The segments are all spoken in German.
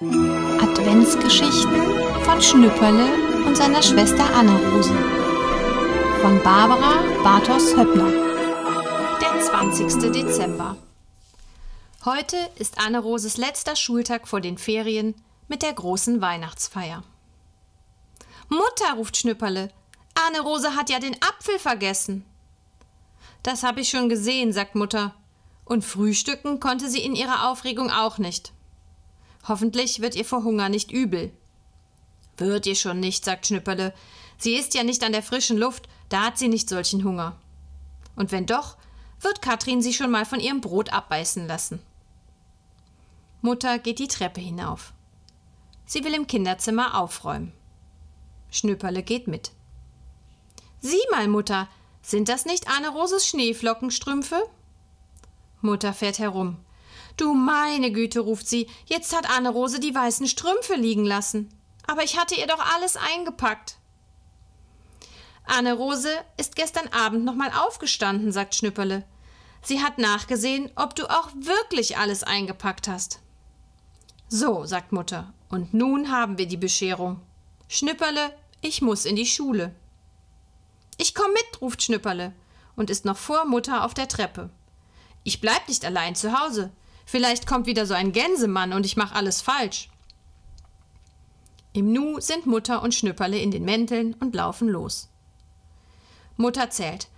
Adventsgeschichten von Schnüpperle und seiner Schwester Anne-Rose. Von Barbara Bartos Höppner. Der 20. Dezember. Heute ist Anne-Roses letzter Schultag vor den Ferien mit der großen Weihnachtsfeier. Mutter, ruft Schnüpperle, Anne-Rose hat ja den Apfel vergessen. Das habe ich schon gesehen, sagt Mutter. Und frühstücken konnte sie in ihrer Aufregung auch nicht. Hoffentlich wird ihr vor Hunger nicht übel. Wird ihr schon nicht, sagt Schnüpperle. Sie ist ja nicht an der frischen Luft, da hat sie nicht solchen Hunger. Und wenn doch, wird Katrin sie schon mal von ihrem Brot abbeißen lassen. Mutter geht die Treppe hinauf. Sie will im Kinderzimmer aufräumen. Schnüpperle geht mit. Sieh mal, Mutter, sind das nicht Anne-Roses Schneeflockenstrümpfe? Mutter fährt herum. Du meine Güte, ruft sie, jetzt hat Anne-Rose die weißen Strümpfe liegen lassen. Aber ich hatte ihr doch alles eingepackt. Anne-Rose ist gestern Abend noch mal aufgestanden, sagt Schnüpperle. Sie hat nachgesehen, ob du auch wirklich alles eingepackt hast. So, sagt Mutter, und nun haben wir die Bescherung. Schnüpperle, ich muss in die Schule. Ich komm mit, ruft Schnüpperle und ist noch vor Mutter auf der Treppe. Ich bleib nicht allein zu Hause. Vielleicht kommt wieder so ein Gänsemann und ich mach alles falsch. Im Nu sind Mutter und Schnüpperle in den Mänteln und laufen los. Mutter zählt.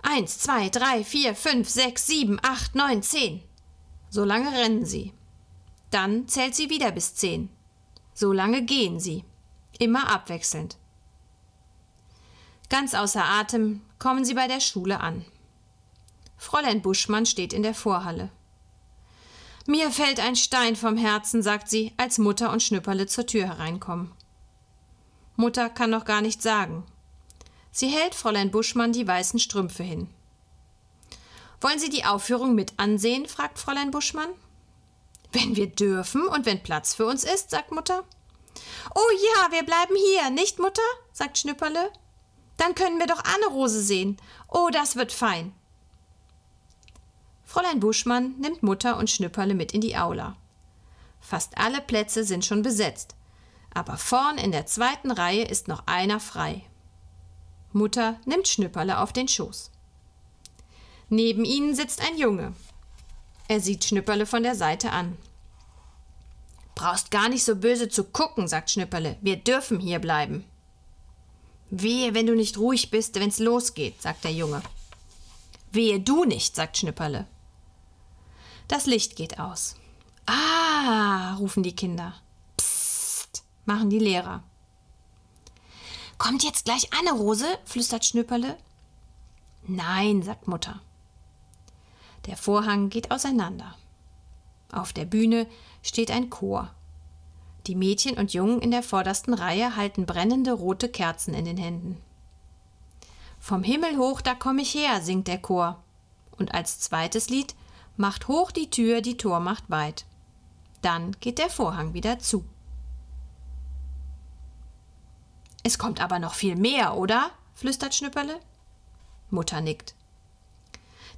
Eins, zwei, drei, vier, fünf, sechs, sieben, acht, neun, zehn. So lange rennen sie. Dann zählt sie wieder bis zehn. So lange gehen sie. Immer abwechselnd. Ganz außer Atem kommen sie bei der Schule an. Fräulein Buschmann steht in der Vorhalle. Mir fällt ein Stein vom Herzen, sagt sie, als Mutter und Schnüpperle zur Tür hereinkommen. Mutter kann noch gar nicht sagen. Sie hält Fräulein Buschmann die weißen Strümpfe hin. Wollen Sie die Aufführung mit ansehen? fragt Fräulein Buschmann. Wenn wir dürfen und wenn Platz für uns ist, sagt Mutter. Oh ja, wir bleiben hier, nicht Mutter? sagt Schnüpperle. Dann können wir doch Anne-Rose sehen. Oh, das wird fein. Fräulein Buschmann nimmt Mutter und Schnüpperle mit in die Aula. Fast alle Plätze sind schon besetzt, aber vorn in der zweiten Reihe ist noch einer frei. Mutter nimmt Schnüpperle auf den Schoß. Neben ihnen sitzt ein Junge. Er sieht Schnüpperle von der Seite an. Brauchst gar nicht so böse zu gucken, sagt Schnüpperle. Wir dürfen hier bleiben. Wehe, wenn du nicht ruhig bist, wenn's losgeht, sagt der Junge. Wehe du nicht, sagt Schnipperle. Das Licht geht aus. Ah, rufen die Kinder. Psst, machen die Lehrer. Kommt jetzt gleich Anne Rose, flüstert Schnüpperle. Nein, sagt Mutter. Der Vorhang geht auseinander. Auf der Bühne steht ein Chor. Die Mädchen und Jungen in der vordersten Reihe halten brennende rote Kerzen in den Händen. Vom Himmel hoch, da komm ich her, singt der Chor. Und als zweites Lied Macht hoch die Tür, die Tor macht weit. Dann geht der Vorhang wieder zu. Es kommt aber noch viel mehr, oder? flüstert Schnüpperle. Mutter nickt.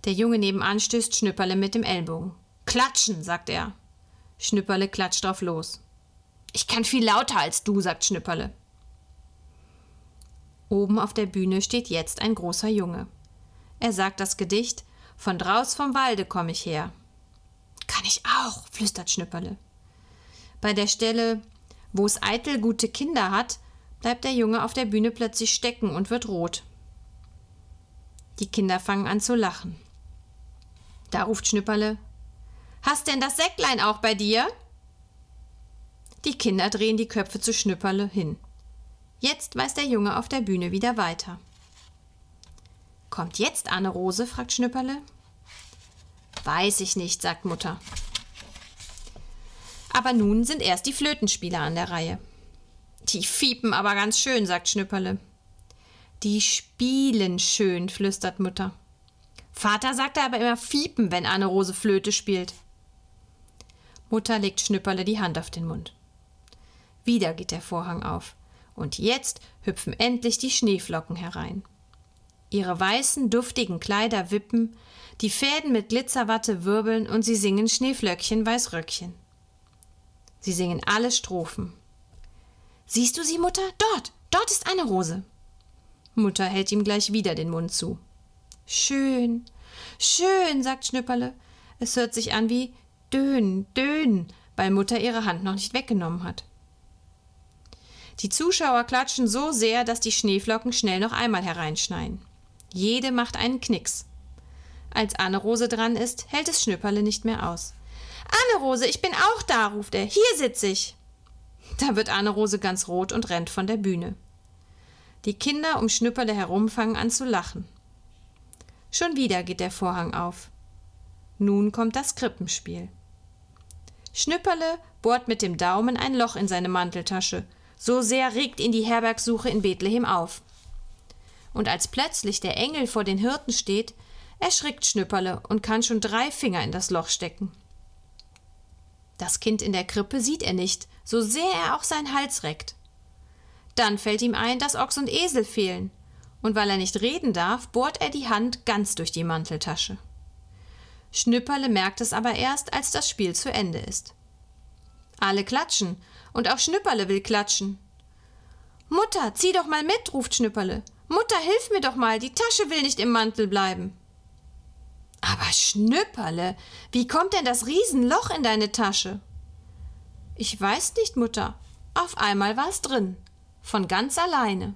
Der Junge nebenan stößt Schnüpperle mit dem Ellbogen. Klatschen, sagt er. Schnüpperle klatscht drauf los. Ich kann viel lauter als du, sagt Schnüpperle. Oben auf der Bühne steht jetzt ein großer Junge. Er sagt das Gedicht Von draus vom Walde komm ich her. Kann ich auch, flüstert Schnüpperle. Bei der Stelle, wo es eitel gute Kinder hat, bleibt der Junge auf der Bühne plötzlich stecken und wird rot. Die Kinder fangen an zu lachen. Da ruft Schnüpperle Hast denn das Säcklein auch bei dir? Die Kinder drehen die Köpfe zu Schnüpperle hin. Jetzt weiß der Junge auf der Bühne wieder weiter. Kommt jetzt Anne Rose? fragt Schnüpperle. Weiß ich nicht, sagt Mutter. Aber nun sind erst die Flötenspieler an der Reihe. Die fiepen aber ganz schön, sagt Schnüpperle. Die spielen schön, flüstert Mutter. Vater sagte aber immer fiepen, wenn Anne Rose Flöte spielt. Mutter legt Schnüpperle die Hand auf den Mund. Wieder geht der Vorhang auf. Und jetzt hüpfen endlich die Schneeflocken herein. Ihre weißen, duftigen Kleider wippen, die Fäden mit Glitzerwatte wirbeln und sie singen Schneeflöckchen, Weißröckchen. Sie singen alle Strophen. Siehst du sie, Mutter? Dort, dort ist eine Rose. Mutter hält ihm gleich wieder den Mund zu. Schön, schön, sagt Schnüpperle. Es hört sich an wie Dön, Dön, weil Mutter ihre Hand noch nicht weggenommen hat. Die Zuschauer klatschen so sehr, dass die Schneeflocken schnell noch einmal hereinschneien. Jede macht einen Knicks. Als Anne-Rose dran ist, hält es Schnüpperle nicht mehr aus. Anne-Rose, ich bin auch da, ruft er. Hier sitze ich. Da wird Anne-Rose ganz rot und rennt von der Bühne. Die Kinder um Schnüpperle herum fangen an zu lachen. Schon wieder geht der Vorhang auf. Nun kommt das Krippenspiel. Schnüpperle bohrt mit dem Daumen ein Loch in seine Manteltasche so sehr regt ihn die Herbergsuche in Bethlehem auf. Und als plötzlich der Engel vor den Hirten steht, erschrickt Schnüpperle und kann schon drei Finger in das Loch stecken. Das Kind in der Krippe sieht er nicht, so sehr er auch seinen Hals reckt. Dann fällt ihm ein, dass Ochs und Esel fehlen, und weil er nicht reden darf, bohrt er die Hand ganz durch die Manteltasche. Schnüpperle merkt es aber erst, als das Spiel zu Ende ist. Alle klatschen, und auch Schnüpperle will klatschen. Mutter, zieh doch mal mit, ruft Schnüpperle. Mutter, hilf mir doch mal, die Tasche will nicht im Mantel bleiben. Aber Schnüpperle, wie kommt denn das Riesenloch in deine Tasche? Ich weiß nicht, Mutter. Auf einmal war's drin. Von ganz alleine.